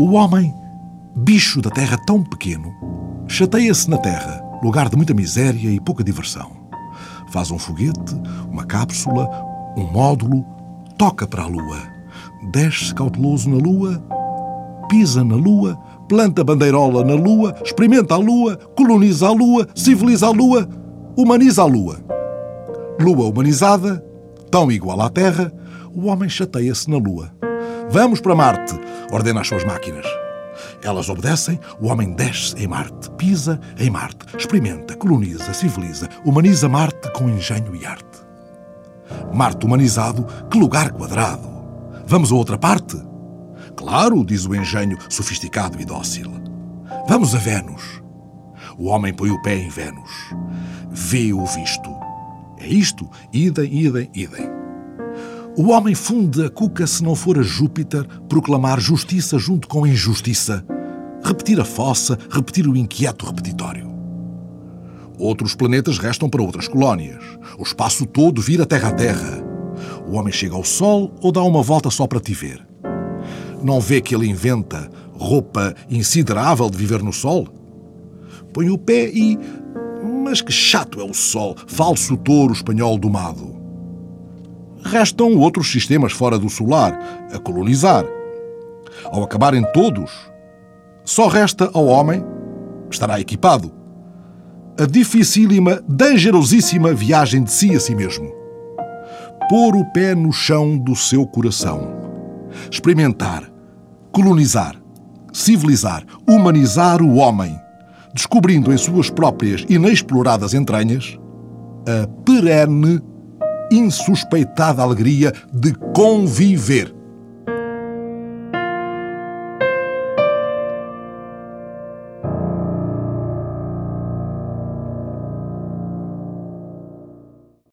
O homem, bicho da terra tão pequeno, chateia-se na terra, lugar de muita miséria e pouca diversão. Faz um foguete, uma cápsula, um módulo, toca para a lua, desce cauteloso na lua, pisa na lua, planta bandeirola na lua, experimenta a lua, coloniza a lua, civiliza a lua, humaniza a lua. Lua humanizada, tão igual à Terra, o homem chateia-se na lua. Vamos para Marte, ordena as suas máquinas. Elas obedecem, o homem desce em Marte, pisa em Marte, experimenta, coloniza, civiliza, humaniza Marte com engenho e arte. Marte humanizado, que lugar quadrado! Vamos a outra parte? Claro, diz o engenho sofisticado e dócil. Vamos a Vênus. O homem põe o pé em Vênus. Vê o visto. É isto, idem, idem, idem. O homem funde a cuca se não for a Júpiter proclamar justiça junto com injustiça, repetir a fossa, repetir o inquieto repetitório. Outros planetas restam para outras colónias. O espaço todo vira terra a terra. O homem chega ao Sol ou dá uma volta só para te ver. Não vê que ele inventa roupa insiderável de viver no Sol? Põe o pé e. Mas que chato é o Sol, falso touro espanhol domado. Restam outros sistemas fora do solar a colonizar. Ao acabarem todos, só resta ao homem, estará equipado, a dificílima, dangerosíssima viagem de si a si mesmo. Pôr o pé no chão do seu coração. Experimentar, colonizar, civilizar, humanizar o homem, descobrindo em suas próprias inexploradas entranhas a perene, insuspeitada alegria de conviver